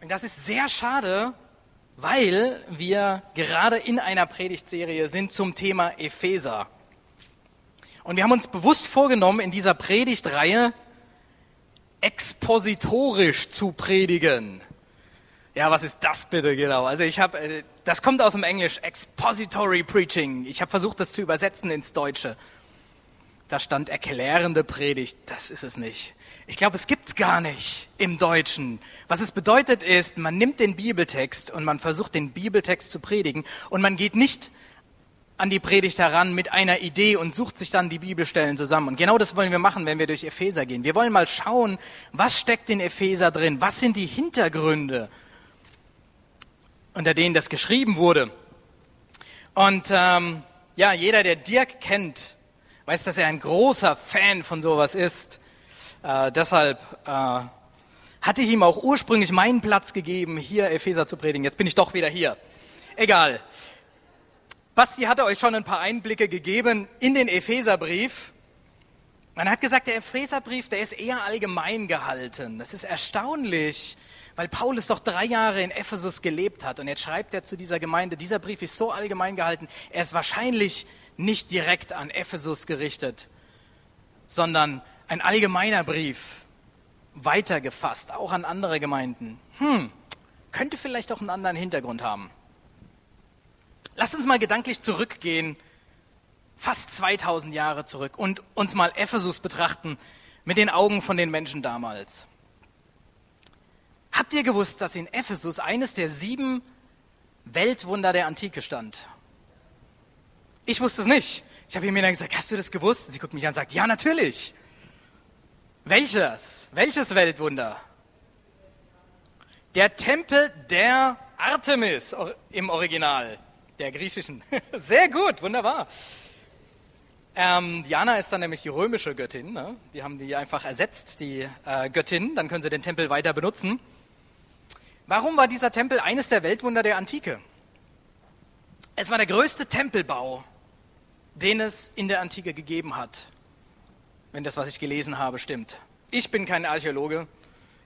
Und das ist sehr schade, weil wir gerade in einer Predigtserie sind zum Thema Epheser. Und wir haben uns bewusst vorgenommen, in dieser Predigtreihe expositorisch zu predigen. Ja, was ist das bitte genau? Also ich habe, äh, das kommt aus dem Englisch, Expository Preaching. Ich habe versucht, das zu übersetzen ins Deutsche. Da stand erklärende Predigt. Das ist es nicht. Ich glaube, es gibt's gar nicht im Deutschen. Was es bedeutet ist, man nimmt den Bibeltext und man versucht, den Bibeltext zu predigen und man geht nicht an die Predigt heran mit einer Idee und sucht sich dann die Bibelstellen zusammen. Und genau das wollen wir machen, wenn wir durch Epheser gehen. Wir wollen mal schauen, was steckt in Epheser drin? Was sind die Hintergründe? unter denen das geschrieben wurde. Und ähm, ja, jeder, der Dirk kennt, weiß, dass er ein großer Fan von sowas ist. Äh, deshalb äh, hatte ich ihm auch ursprünglich meinen Platz gegeben, hier Epheser zu predigen. Jetzt bin ich doch wieder hier. Egal. Basti hatte euch schon ein paar Einblicke gegeben in den Epheserbrief. Man hat gesagt, der Epheserbrief, der ist eher allgemein gehalten. Das ist erstaunlich, weil Paulus doch drei Jahre in Ephesus gelebt hat und jetzt schreibt er zu dieser Gemeinde, dieser Brief ist so allgemein gehalten, er ist wahrscheinlich nicht direkt an Ephesus gerichtet, sondern ein allgemeiner Brief, weitergefasst, auch an andere Gemeinden. Hm, könnte vielleicht auch einen anderen Hintergrund haben. Lasst uns mal gedanklich zurückgehen, fast 2000 Jahre zurück und uns mal Ephesus betrachten mit den Augen von den Menschen damals. Habt ihr gewusst, dass in Ephesus eines der sieben Weltwunder der Antike stand? Ich wusste es nicht. Ich habe dann gesagt, hast du das gewusst? Sie guckt mich an und sagt, ja, natürlich. Welches? Welches Weltwunder? Der Tempel der Artemis im Original, der griechischen. Sehr gut, wunderbar. Ähm, Diana ist dann nämlich die römische Göttin. Ne? Die haben die einfach ersetzt, die äh, Göttin. Dann können sie den Tempel weiter benutzen. Warum war dieser Tempel eines der Weltwunder der Antike? Es war der größte Tempelbau, den es in der Antike gegeben hat, wenn das, was ich gelesen habe, stimmt. Ich bin kein Archäologe,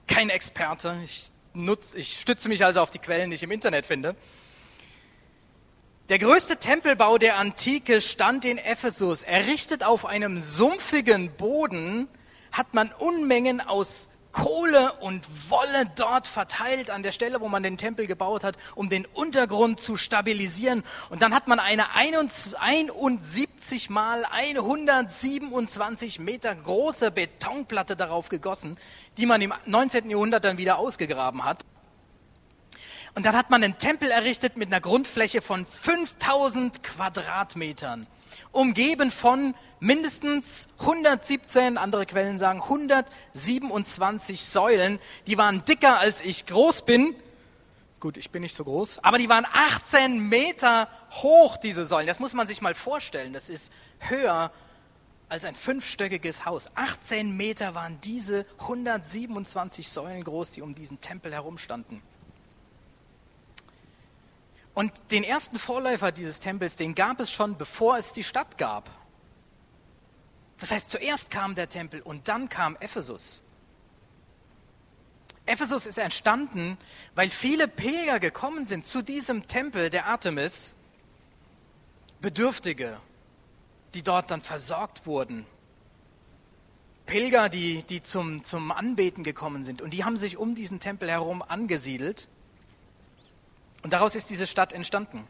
kein Experte. Ich, nutz, ich stütze mich also auf die Quellen, die ich im Internet finde. Der größte Tempelbau der Antike stand in Ephesus. Errichtet auf einem sumpfigen Boden hat man Unmengen aus Kohle und Wolle dort verteilt an der Stelle, wo man den Tempel gebaut hat, um den Untergrund zu stabilisieren. Und dann hat man eine 71 mal 127 Meter große Betonplatte darauf gegossen, die man im 19. Jahrhundert dann wieder ausgegraben hat. Und dann hat man einen Tempel errichtet mit einer Grundfläche von 5000 Quadratmetern, umgeben von mindestens 117, andere Quellen sagen 127 Säulen, die waren dicker als ich groß bin. Gut, ich bin nicht so groß, aber die waren 18 Meter hoch, diese Säulen. Das muss man sich mal vorstellen. Das ist höher als ein fünfstöckiges Haus. 18 Meter waren diese 127 Säulen groß, die um diesen Tempel herumstanden. Und den ersten Vorläufer dieses Tempels, den gab es schon, bevor es die Stadt gab. Das heißt, zuerst kam der Tempel und dann kam Ephesus. Ephesus ist entstanden, weil viele Pilger gekommen sind zu diesem Tempel der Artemis, Bedürftige, die dort dann versorgt wurden. Pilger, die, die zum, zum Anbeten gekommen sind. Und die haben sich um diesen Tempel herum angesiedelt. Und daraus ist diese Stadt entstanden.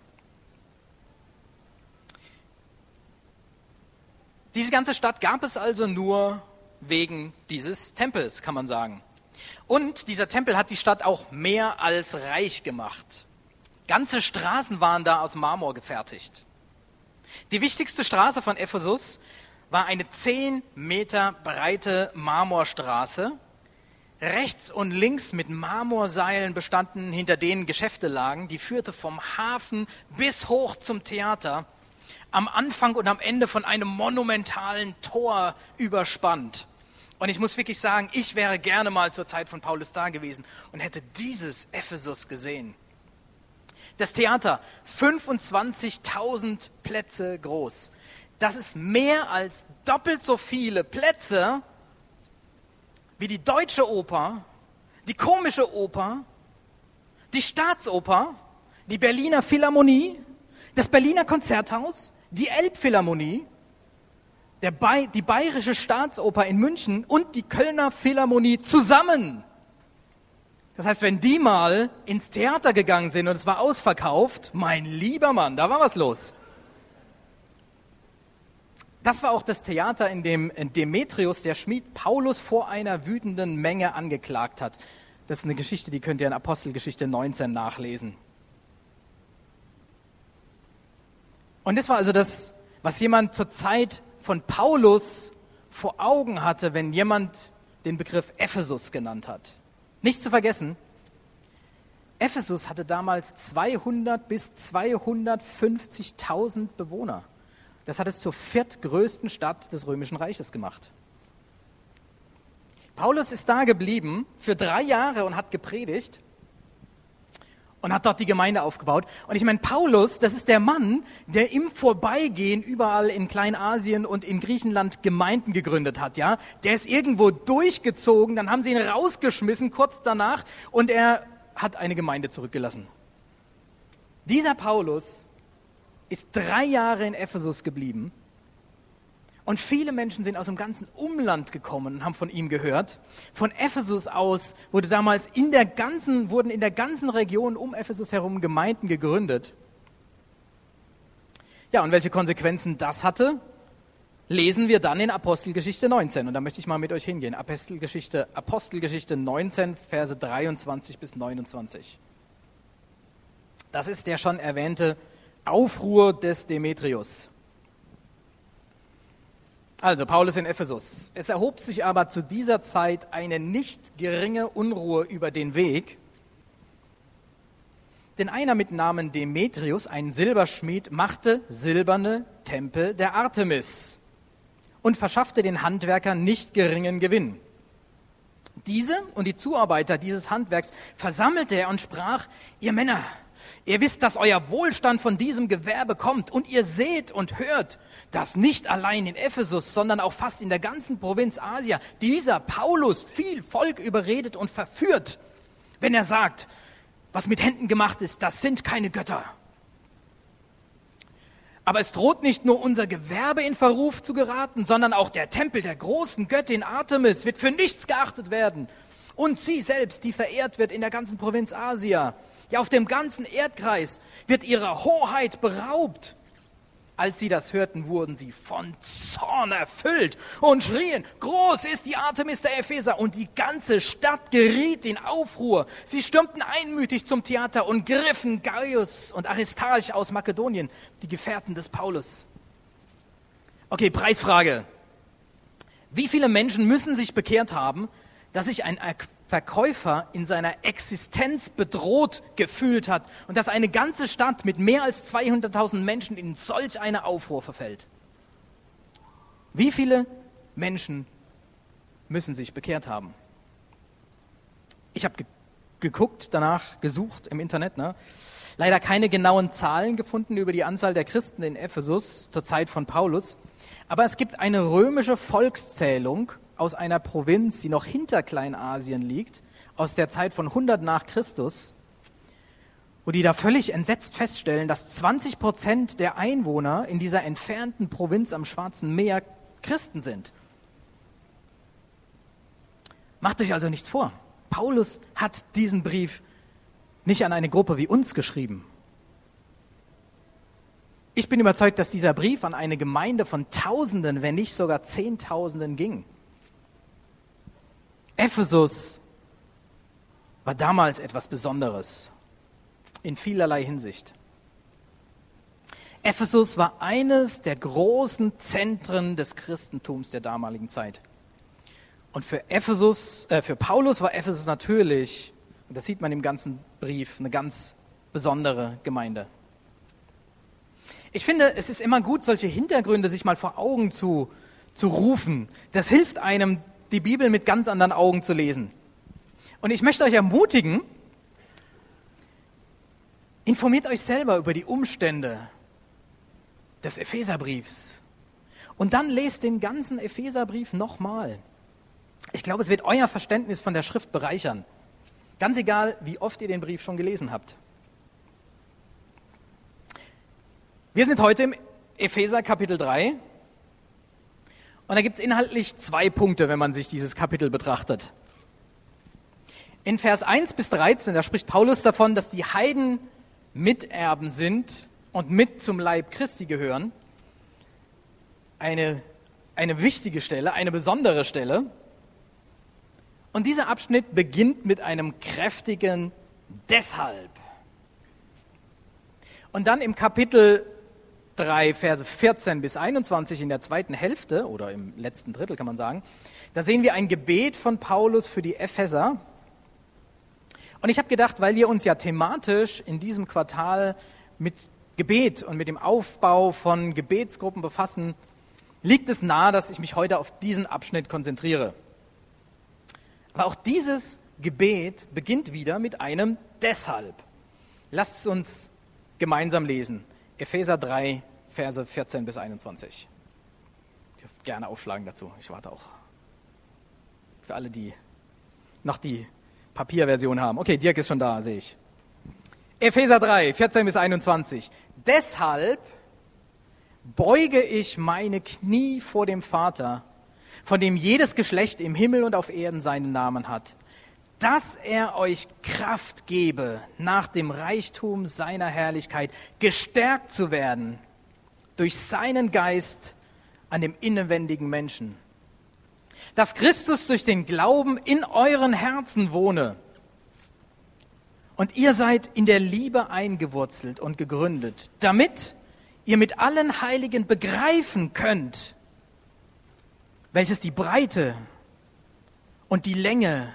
Diese ganze Stadt gab es also nur wegen dieses Tempels, kann man sagen. Und dieser Tempel hat die Stadt auch mehr als reich gemacht. Ganze Straßen waren da aus Marmor gefertigt. Die wichtigste Straße von Ephesus war eine zehn Meter breite Marmorstraße, rechts und links mit Marmorseilen bestanden, hinter denen Geschäfte lagen. Die führte vom Hafen bis hoch zum Theater am Anfang und am Ende von einem monumentalen Tor überspannt. Und ich muss wirklich sagen, ich wäre gerne mal zur Zeit von Paulus da gewesen und hätte dieses Ephesus gesehen. Das Theater, 25.000 Plätze groß. Das ist mehr als doppelt so viele Plätze wie die deutsche Oper, die komische Oper die Staatsoper, die Berliner Philharmonie, das Berliner Konzerthaus, die Elbphilharmonie, Bay die Bayerische Staatsoper in München und die Kölner Philharmonie zusammen. Das heißt, wenn die mal ins Theater gegangen sind und es war ausverkauft, mein lieber Mann, da war was los. Das war auch das Theater, in dem Demetrius, der Schmied, Paulus vor einer wütenden Menge angeklagt hat. Das ist eine Geschichte, die könnt ihr in Apostelgeschichte 19 nachlesen. Und das war also das, was jemand zur Zeit von Paulus vor Augen hatte, wenn jemand den Begriff Ephesus genannt hat. Nicht zu vergessen, Ephesus hatte damals 200 bis 250.000 Bewohner. Das hat es zur viertgrößten Stadt des Römischen Reiches gemacht. Paulus ist da geblieben für drei Jahre und hat gepredigt und hat dort die Gemeinde aufgebaut. Und ich meine, Paulus, das ist der Mann, der im Vorbeigehen überall in Kleinasien und in Griechenland Gemeinden gegründet hat, ja. Der ist irgendwo durchgezogen, dann haben sie ihn rausgeschmissen kurz danach und er hat eine Gemeinde zurückgelassen. Dieser Paulus ist drei Jahre in Ephesus geblieben und viele Menschen sind aus dem ganzen Umland gekommen und haben von ihm gehört. Von Ephesus aus wurde damals in der ganzen, wurden in der ganzen Region um Ephesus herum Gemeinden gegründet. Ja, und welche Konsequenzen das hatte, lesen wir dann in Apostelgeschichte 19. Und da möchte ich mal mit euch hingehen. Apostelgeschichte, Apostelgeschichte 19, Verse 23 bis 29. Das ist der schon erwähnte Aufruhr des Demetrius. Also Paulus in Ephesus. Es erhob sich aber zu dieser Zeit eine nicht geringe Unruhe über den Weg, denn einer mit Namen Demetrius, ein Silberschmied, machte silberne Tempel der Artemis und verschaffte den Handwerkern nicht geringen Gewinn. Diese und die Zuarbeiter dieses Handwerks versammelte er und sprach, ihr Männer, Ihr wisst, dass euer Wohlstand von diesem Gewerbe kommt und ihr seht und hört, dass nicht allein in Ephesus, sondern auch fast in der ganzen Provinz Asia dieser Paulus viel Volk überredet und verführt, wenn er sagt, was mit Händen gemacht ist, das sind keine Götter. Aber es droht nicht nur unser Gewerbe in Verruf zu geraten, sondern auch der Tempel der großen Göttin Artemis wird für nichts geachtet werden. Und sie selbst, die verehrt wird in der ganzen Provinz Asia ja auf dem ganzen Erdkreis wird ihrer Hoheit beraubt. Als sie das hörten, wurden sie von Zorn erfüllt und schrien, groß ist die Artemis der Epheser. Und die ganze Stadt geriet in Aufruhr. Sie stürmten einmütig zum Theater und griffen Gaius und Aristarch aus Makedonien, die Gefährten des Paulus. Okay, Preisfrage. Wie viele Menschen müssen sich bekehrt haben, dass sich ein Verkäufer in seiner Existenz bedroht gefühlt hat und dass eine ganze Stadt mit mehr als 200.000 Menschen in solch eine Aufruhr verfällt. Wie viele Menschen müssen sich bekehrt haben? Ich habe ge geguckt, danach gesucht im Internet. Ne? Leider keine genauen Zahlen gefunden über die Anzahl der Christen in Ephesus zur Zeit von Paulus. Aber es gibt eine römische Volkszählung aus einer Provinz, die noch hinter Kleinasien liegt, aus der Zeit von 100 nach Christus, wo die da völlig entsetzt feststellen, dass 20 Prozent der Einwohner in dieser entfernten Provinz am Schwarzen Meer Christen sind. Macht euch also nichts vor. Paulus hat diesen Brief nicht an eine Gruppe wie uns geschrieben. Ich bin überzeugt, dass dieser Brief an eine Gemeinde von Tausenden, wenn nicht sogar Zehntausenden ging. Ephesus war damals etwas Besonderes in vielerlei Hinsicht. Ephesus war eines der großen Zentren des Christentums der damaligen Zeit. Und für Ephesus, äh, für Paulus war Ephesus natürlich, und das sieht man im ganzen Brief, eine ganz besondere Gemeinde. Ich finde, es ist immer gut, solche Hintergründe sich mal vor Augen zu, zu rufen. Das hilft einem, die Bibel mit ganz anderen Augen zu lesen. Und ich möchte euch ermutigen, informiert euch selber über die Umstände des Epheserbriefs. Und dann lest den ganzen Epheserbrief nochmal. Ich glaube, es wird euer Verständnis von der Schrift bereichern. Ganz egal, wie oft ihr den Brief schon gelesen habt. Wir sind heute im Epheser Kapitel 3 und da gibt es inhaltlich zwei Punkte, wenn man sich dieses Kapitel betrachtet. In Vers 1 bis 13, da spricht Paulus davon, dass die Heiden Miterben sind und mit zum Leib Christi gehören. Eine, eine wichtige Stelle, eine besondere Stelle. Und dieser Abschnitt beginnt mit einem kräftigen Deshalb. Und dann im Kapitel 3, Verse 14 bis 21 in der zweiten Hälfte oder im letzten Drittel kann man sagen, da sehen wir ein Gebet von Paulus für die Epheser. Und ich habe gedacht, weil wir uns ja thematisch in diesem Quartal mit Gebet und mit dem Aufbau von Gebetsgruppen befassen, liegt es nahe, dass ich mich heute auf diesen Abschnitt konzentriere. Aber auch dieses Gebet beginnt wieder mit einem Deshalb. Lasst es uns gemeinsam lesen. Epheser 3, Verse 14 bis 21. Ich dürft gerne aufschlagen dazu. Ich warte auch. Für alle, die noch die Papierversion haben. Okay, Dirk ist schon da, sehe ich. Epheser 3, 14 bis 21. Deshalb beuge ich meine Knie vor dem Vater, von dem jedes Geschlecht im Himmel und auf Erden seinen Namen hat, dass er euch Kraft gebe, nach dem Reichtum seiner Herrlichkeit gestärkt zu werden durch seinen Geist an dem innenwendigen Menschen. Dass Christus durch den Glauben in euren Herzen wohne und ihr seid in der Liebe eingewurzelt und gegründet, damit ihr mit allen Heiligen begreifen könnt, welches die Breite und die Länge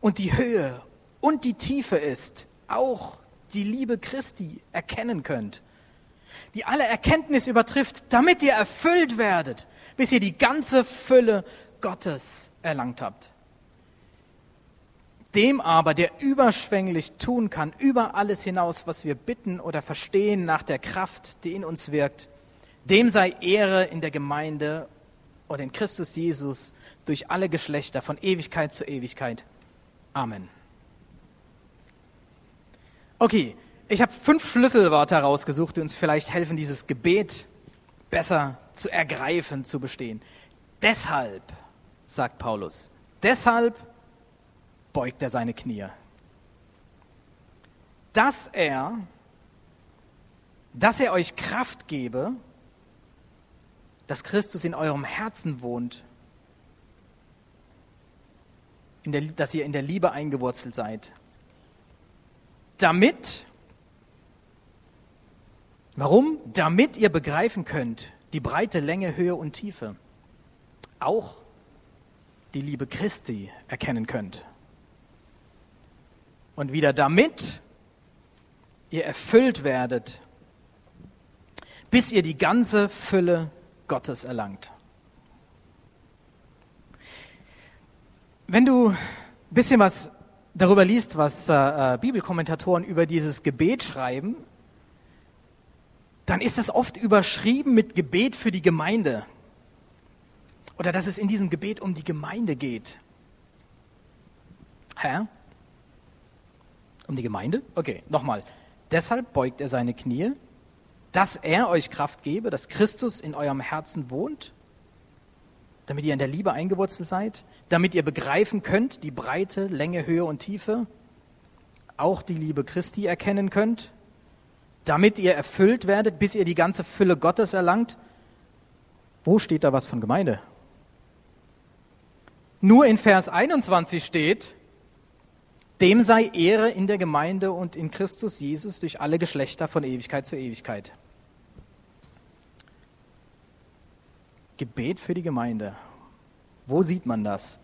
und die Höhe und die Tiefe ist, auch die Liebe Christi erkennen könnt, die alle Erkenntnis übertrifft, damit ihr erfüllt werdet, bis ihr die ganze Fülle Gottes erlangt habt. Dem aber, der überschwänglich tun kann, über alles hinaus, was wir bitten oder verstehen, nach der Kraft, die in uns wirkt, dem sei Ehre in der Gemeinde und in Christus Jesus durch alle Geschlechter von Ewigkeit zu Ewigkeit. Amen. Okay, ich habe fünf Schlüsselworte herausgesucht, die uns vielleicht helfen, dieses Gebet besser zu ergreifen, zu bestehen. Deshalb, sagt Paulus, deshalb beugt er seine Knie. Dass er, dass er euch Kraft gebe, dass Christus in eurem Herzen wohnt der, dass ihr in der Liebe eingewurzelt seid. Damit, warum? Damit ihr begreifen könnt, die breite Länge, Höhe und Tiefe. Auch die Liebe Christi erkennen könnt. Und wieder damit ihr erfüllt werdet, bis ihr die ganze Fülle Gottes erlangt. Wenn du ein bisschen was darüber liest, was äh, äh, Bibelkommentatoren über dieses Gebet schreiben, dann ist das oft überschrieben mit Gebet für die Gemeinde. Oder dass es in diesem Gebet um die Gemeinde geht. Hä? Um die Gemeinde? Okay, nochmal. Deshalb beugt er seine Knie, dass er euch Kraft gebe, dass Christus in eurem Herzen wohnt damit ihr in der Liebe eingewurzelt seid, damit ihr begreifen könnt, die Breite, Länge, Höhe und Tiefe, auch die Liebe Christi erkennen könnt, damit ihr erfüllt werdet, bis ihr die ganze Fülle Gottes erlangt. Wo steht da was von Gemeinde? Nur in Vers 21 steht, dem sei Ehre in der Gemeinde und in Christus Jesus durch alle Geschlechter von Ewigkeit zu Ewigkeit. Gebet für die Gemeinde. Wo sieht man das?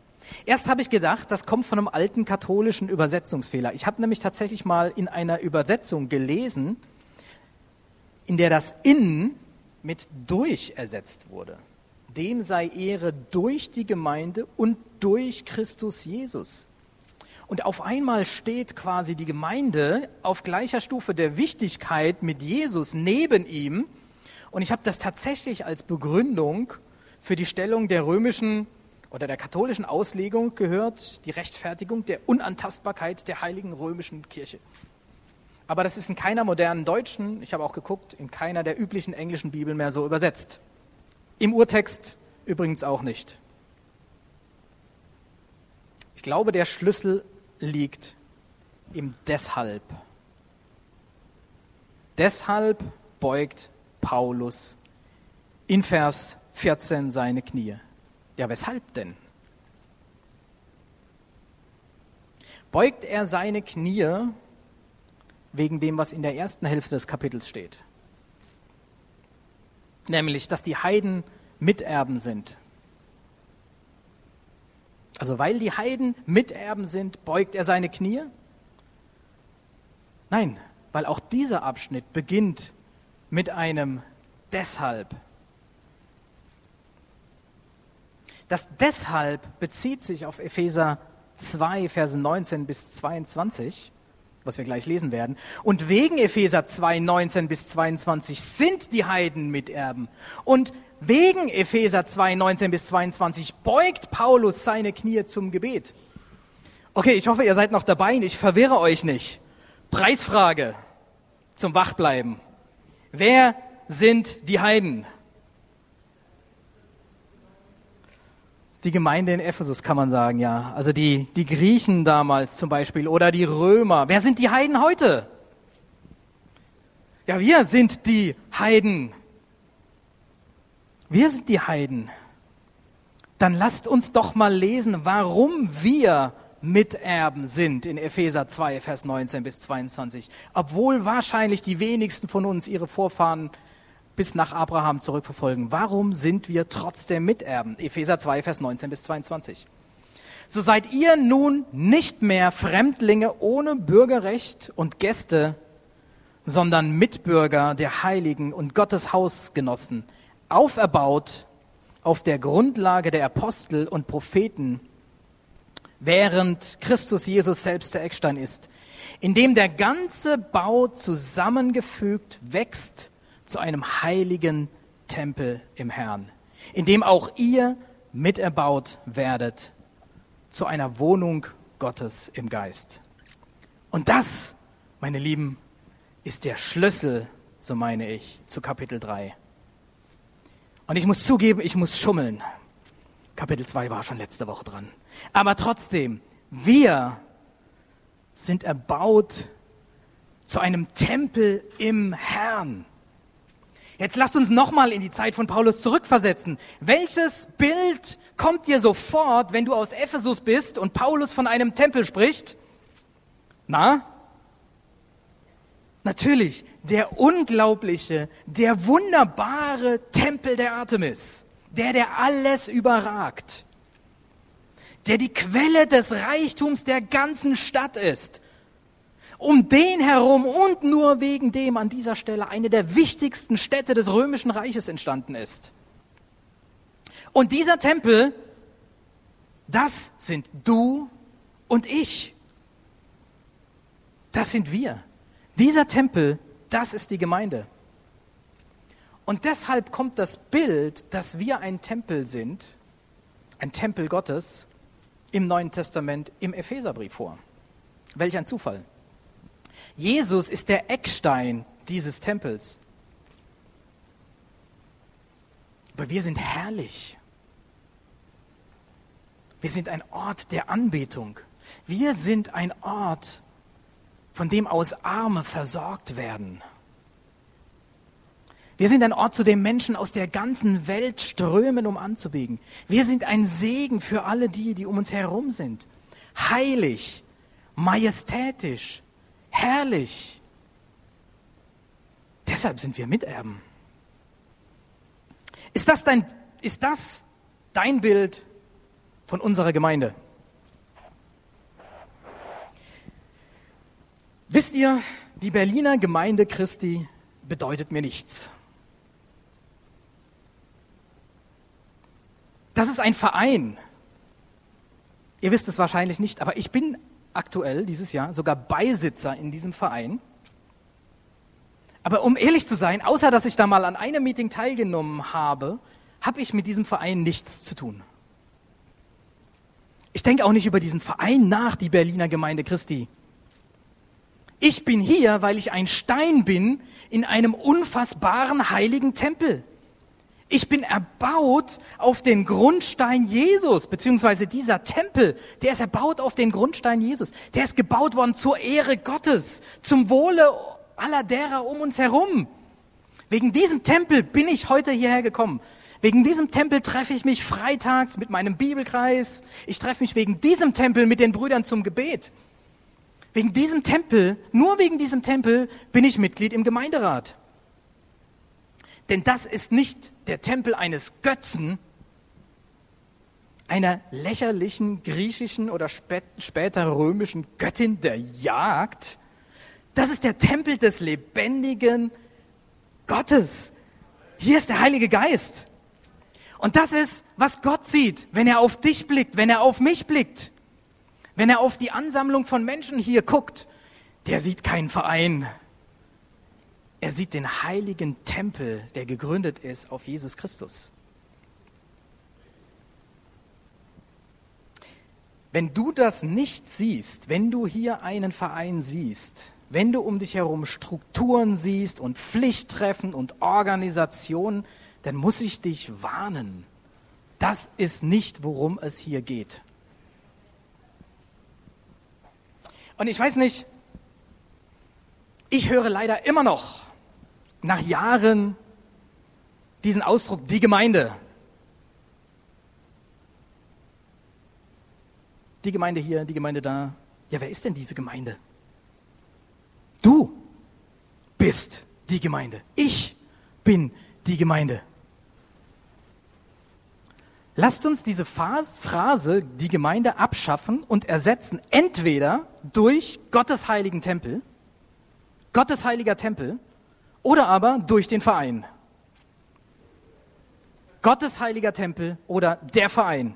Erst habe ich gedacht, das kommt von einem alten katholischen Übersetzungsfehler. Ich habe nämlich tatsächlich mal in einer Übersetzung gelesen, in der das in mit durch ersetzt wurde. Dem sei Ehre durch die Gemeinde und durch Christus Jesus. Und auf einmal steht quasi die Gemeinde auf gleicher Stufe der Wichtigkeit mit Jesus neben ihm. Und ich habe das tatsächlich als Begründung für die Stellung der römischen oder der katholischen Auslegung gehört die Rechtfertigung der Unantastbarkeit der heiligen römischen Kirche. Aber das ist in keiner modernen deutschen, ich habe auch geguckt, in keiner der üblichen englischen Bibeln mehr so übersetzt. Im Urtext übrigens auch nicht. Ich glaube, der Schlüssel liegt im Deshalb. Deshalb beugt Paulus in Vers 14 seine Knie. Ja, weshalb denn? Beugt er seine Knie wegen dem, was in der ersten Hälfte des Kapitels steht? Nämlich, dass die Heiden Miterben sind. Also weil die Heiden Miterben sind, beugt er seine Knie? Nein, weil auch dieser Abschnitt beginnt mit einem deshalb. Das deshalb bezieht sich auf Epheser 2, Verse 19 bis 22, was wir gleich lesen werden. Und wegen Epheser 2, 19 bis 22 sind die Heiden Miterben. Und wegen Epheser 2, 19 bis 22 beugt Paulus seine Knie zum Gebet. Okay, ich hoffe, ihr seid noch dabei und ich verwirre euch nicht. Preisfrage zum Wachbleiben. Wer sind die Heiden? Die Gemeinde in Ephesus kann man sagen, ja. Also die, die Griechen damals zum Beispiel oder die Römer. Wer sind die Heiden heute? Ja, wir sind die Heiden. Wir sind die Heiden. Dann lasst uns doch mal lesen, warum wir Miterben sind in Epheser 2, Vers 19 bis 22. Obwohl wahrscheinlich die wenigsten von uns ihre Vorfahren bis nach Abraham zurückverfolgen. Warum sind wir trotzdem Miterben? Epheser 2, Vers 19 bis 22. So seid ihr nun nicht mehr Fremdlinge ohne Bürgerrecht und Gäste, sondern Mitbürger der Heiligen und Gottes Hausgenossen, auferbaut auf der Grundlage der Apostel und Propheten, während Christus Jesus selbst der Eckstein ist, in dem der ganze Bau zusammengefügt wächst zu einem heiligen Tempel im Herrn, in dem auch ihr miterbaut werdet zu einer Wohnung Gottes im Geist. Und das, meine Lieben, ist der Schlüssel, so meine ich, zu Kapitel 3. Und ich muss zugeben, ich muss schummeln. Kapitel 2 war schon letzte Woche dran. Aber trotzdem, wir sind erbaut zu einem Tempel im Herrn. Jetzt lasst uns nochmal in die Zeit von Paulus zurückversetzen. Welches Bild kommt dir sofort, wenn du aus Ephesus bist und Paulus von einem Tempel spricht? Na? Natürlich, der unglaubliche, der wunderbare Tempel der Artemis, der, der alles überragt, der die Quelle des Reichtums der ganzen Stadt ist um den herum und nur wegen dem an dieser Stelle eine der wichtigsten Städte des römischen Reiches entstanden ist. Und dieser Tempel, das sind du und ich. Das sind wir. Dieser Tempel, das ist die Gemeinde. Und deshalb kommt das Bild, dass wir ein Tempel sind, ein Tempel Gottes, im Neuen Testament im Epheserbrief vor. Welch ein Zufall. Jesus ist der Eckstein dieses Tempels. Aber wir sind herrlich. Wir sind ein Ort der Anbetung. Wir sind ein Ort, von dem aus Arme versorgt werden. Wir sind ein Ort, zu dem Menschen aus der ganzen Welt strömen, um anzubiegen. Wir sind ein Segen für alle die, die um uns herum sind. Heilig, majestätisch, herrlich. Deshalb sind wir Miterben. Ist das dein, ist das dein Bild von unserer Gemeinde? Wisst ihr, die Berliner Gemeinde Christi bedeutet mir nichts. Das ist ein Verein. Ihr wisst es wahrscheinlich nicht, aber ich bin aktuell dieses Jahr sogar Beisitzer in diesem Verein. Aber um ehrlich zu sein, außer dass ich da mal an einem Meeting teilgenommen habe, habe ich mit diesem Verein nichts zu tun. denke auch nicht über diesen Verein nach, die Berliner Gemeinde Christi. Ich bin hier, weil ich ein Stein bin in einem unfassbaren heiligen Tempel. Ich bin erbaut auf den Grundstein Jesus, beziehungsweise dieser Tempel, der ist erbaut auf den Grundstein Jesus. Der ist gebaut worden zur Ehre Gottes, zum Wohle aller derer um uns herum. Wegen diesem Tempel bin ich heute hierher gekommen. Wegen diesem Tempel treffe ich mich freitags mit meinem Bibelkreis. Ich treffe mich wegen diesem Tempel mit den Brüdern zum Gebet. Wegen diesem Tempel, nur wegen diesem Tempel bin ich Mitglied im Gemeinderat. Denn das ist nicht der Tempel eines Götzen, einer lächerlichen griechischen oder später römischen Göttin der Jagd. Das ist der Tempel des lebendigen Gottes. Hier ist der Heilige Geist. Und das ist, was Gott sieht, wenn er auf dich blickt, wenn er auf mich blickt, wenn er auf die Ansammlung von Menschen hier guckt. Der sieht keinen Verein, er sieht den heiligen Tempel, der gegründet ist auf Jesus Christus. Wenn du das nicht siehst, wenn du hier einen Verein siehst, wenn du um dich herum Strukturen siehst und Pflichttreffen und Organisationen, dann muss ich dich warnen. Das ist nicht, worum es hier geht. Und ich weiß nicht, ich höre leider immer noch nach Jahren diesen Ausdruck, die Gemeinde. Die Gemeinde hier, die Gemeinde da. Ja, wer ist denn diese Gemeinde? Du bist die Gemeinde. Ich bin die Gemeinde. Lasst uns diese Phrase, die Gemeinde, abschaffen und ersetzen entweder durch Gottes heiligen Tempel, Gottes heiliger Tempel, oder aber durch den Verein. Gottes heiliger Tempel oder der Verein.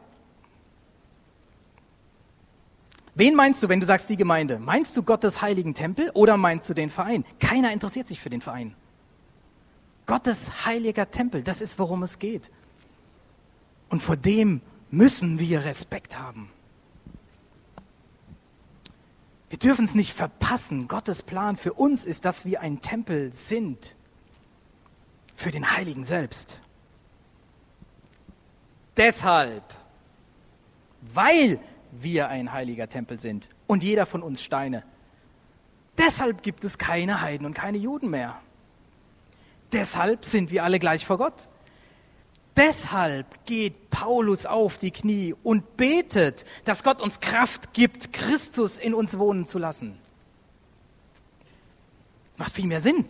Wen meinst du, wenn du sagst die Gemeinde? Meinst du Gottes heiligen Tempel oder meinst du den Verein? Keiner interessiert sich für den Verein. Gottes heiliger Tempel, das ist, worum es geht. Und vor dem müssen wir Respekt haben. Wir dürfen es nicht verpassen. Gottes Plan für uns ist, dass wir ein Tempel sind für den Heiligen selbst. Deshalb, weil wir ein heiliger Tempel sind und jeder von uns Steine, deshalb gibt es keine Heiden und keine Juden mehr. Deshalb sind wir alle gleich vor Gott. Deshalb geht Paulus auf die Knie und betet, dass Gott uns Kraft gibt, Christus in uns wohnen zu lassen. Macht viel mehr Sinn.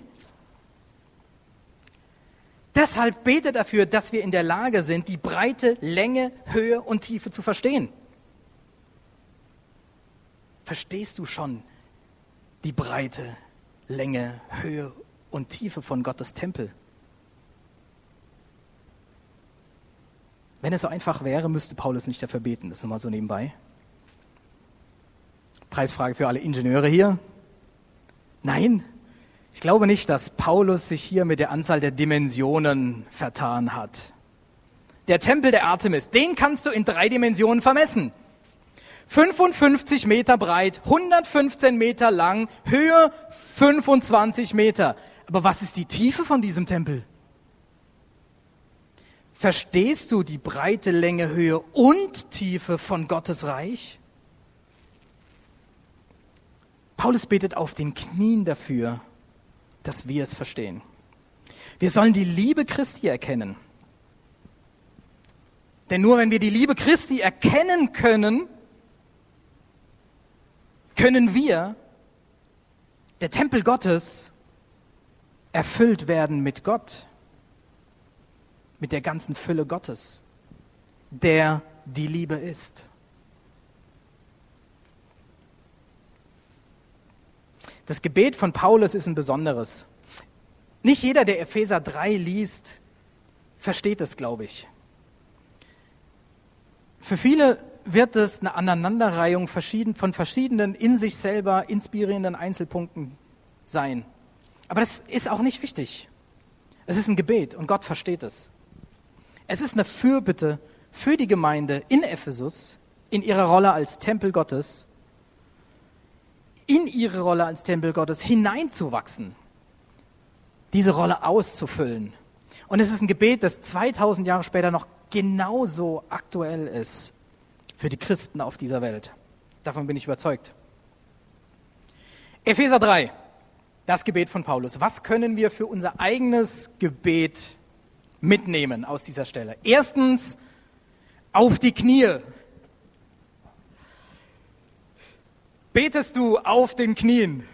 Deshalb betet dafür, dass wir in der Lage sind, die Breite, Länge, Höhe und Tiefe zu verstehen. Verstehst du schon die Breite, Länge, Höhe und Tiefe von Gottes Tempel? Wenn es so einfach wäre, müsste Paulus nicht dafür beten. Das ist nochmal so nebenbei. Preisfrage für alle Ingenieure hier. Nein, ich glaube nicht, dass Paulus sich hier mit der Anzahl der Dimensionen vertan hat. Der Tempel der Artemis, den kannst du in drei Dimensionen vermessen. 55 Meter breit, 115 Meter lang, Höhe 25 Meter. Aber was ist die Tiefe von diesem Tempel? Verstehst du die Breite, Länge, Höhe und Tiefe von Gottes Reich? Paulus betet auf den Knien dafür, dass wir es verstehen. Wir sollen die Liebe Christi erkennen. Denn nur wenn wir die Liebe Christi erkennen können, können wir, der Tempel Gottes, erfüllt werden mit Gott mit der ganzen Fülle Gottes, der die Liebe ist. Das Gebet von Paulus ist ein besonderes. Nicht jeder, der Epheser 3 liest, versteht es, glaube ich. Für viele wird es eine Aneinanderreihung von verschiedenen in sich selber inspirierenden Einzelpunkten sein. Aber das ist auch nicht wichtig. Es ist ein Gebet und Gott versteht es. Es ist eine Fürbitte für die Gemeinde in Ephesus, in ihrer Rolle als Tempel Gottes, in ihre Rolle als Tempel Gottes hineinzuwachsen, diese Rolle auszufüllen. Und es ist ein Gebet, das 2000 Jahre später noch genauso aktuell ist für die Christen auf dieser Welt. Davon bin ich überzeugt. Epheser 3, das Gebet von Paulus. Was können wir für unser eigenes Gebet mitnehmen aus dieser Stelle? Erstens, auf die Knie. Betest du auf den Knien?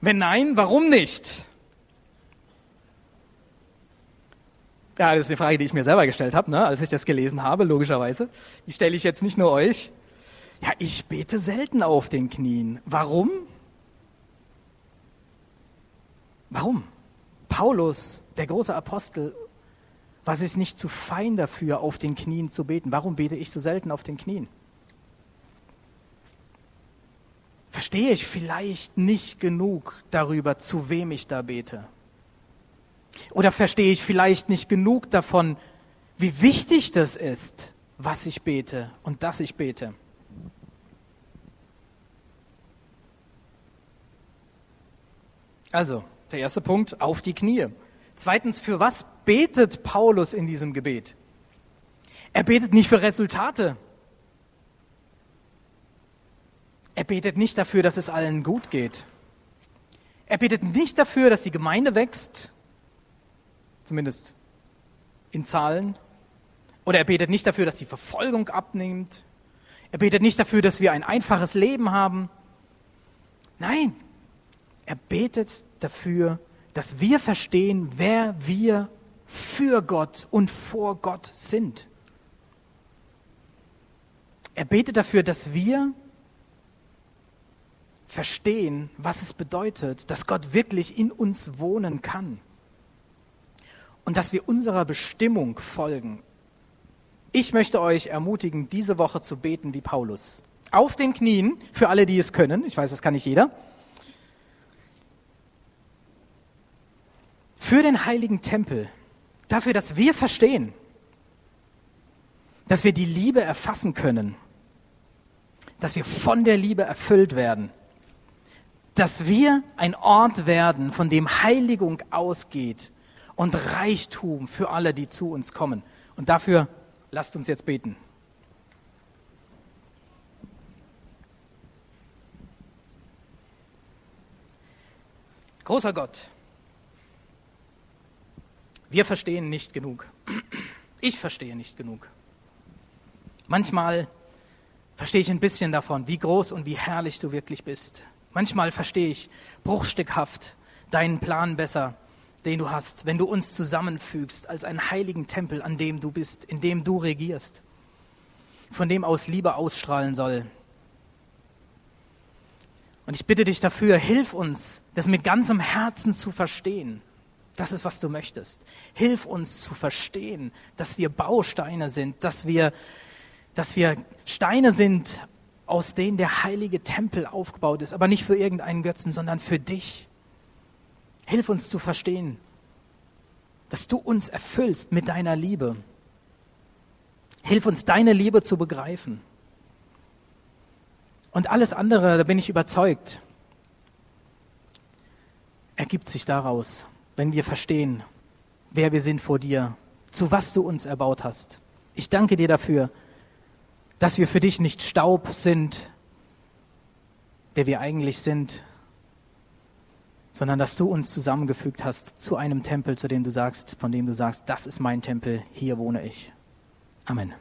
Wenn nein, warum nicht? Ja, das ist eine Frage, die ich mir selber gestellt habe, ne, als ich das gelesen habe, logischerweise. Die stelle ich jetzt nicht nur euch. Ja, ich bete selten auf den Knien. Warum? Warum? Paulus, der große Apostel, war sich nicht zu fein dafür, auf den Knien zu beten. Warum bete ich so selten auf den Knien? Verstehe ich vielleicht nicht genug darüber, zu wem ich da bete? Oder verstehe ich vielleicht nicht genug davon, wie wichtig das ist, was ich bete und dass ich bete? Also, der erste Punkt, auf die Knie. Zweitens, für was betet Paulus in diesem Gebet? Er betet nicht für Resultate. Er betet nicht dafür, dass es allen gut geht. Er betet nicht dafür, dass die Gemeinde wächst zumindest in Zahlen. Oder er betet nicht dafür, dass die Verfolgung abnimmt. Er betet nicht dafür, dass wir ein einfaches Leben haben. Nein, er betet dafür, dass wir verstehen, wer wir für Gott und vor Gott sind. Er betet dafür, dass wir verstehen, was es bedeutet, dass Gott wirklich in uns wohnen kann und dass wir unserer Bestimmung folgen. Ich möchte euch ermutigen, diese Woche zu beten wie Paulus. Auf den Knien, für alle, die es können. Ich weiß, das kann nicht jeder. Für den heiligen Tempel. Dafür, dass wir verstehen, dass wir die Liebe erfassen können. Dass wir von der Liebe erfüllt werden. Dass wir ein Ort werden, von dem Heiligung ausgeht und Reichtum für alle, die zu uns kommen. Und dafür lasst uns jetzt beten. Großer Gott, wir verstehen nicht genug. Ich verstehe nicht genug. Manchmal verstehe ich ein bisschen davon, wie groß und wie herrlich du wirklich bist. Manchmal verstehe ich bruchstückhaft deinen Plan besser den du hast, wenn du uns zusammenfügst als einen heiligen Tempel, an dem du bist, in dem du regierst, von dem aus Liebe ausstrahlen soll. Und ich bitte dich dafür, hilf uns, das mit ganzem Herzen zu verstehen. Das ist, was du möchtest. Hilf uns zu verstehen, dass wir Bausteine sind, dass wir, dass wir Steine sind, aus denen der heilige Tempel aufgebaut ist, aber nicht für irgendeinen Götzen, sondern für dich. Hilf uns zu verstehen, dass du uns erfüllst mit deiner Liebe. Hilf uns, deine Liebe zu begreifen. Und alles andere, da bin ich überzeugt, ergibt sich daraus, wenn wir verstehen, wer wir sind vor dir, zu was du uns erbaut hast. Ich danke dir dafür, dass wir für dich nicht Staub sind, der wir eigentlich sind, sondern dass du uns zusammengefügt hast zu einem Tempel, zu dem du sagst, von dem du sagst, das ist mein Tempel, hier wohne ich. Amen.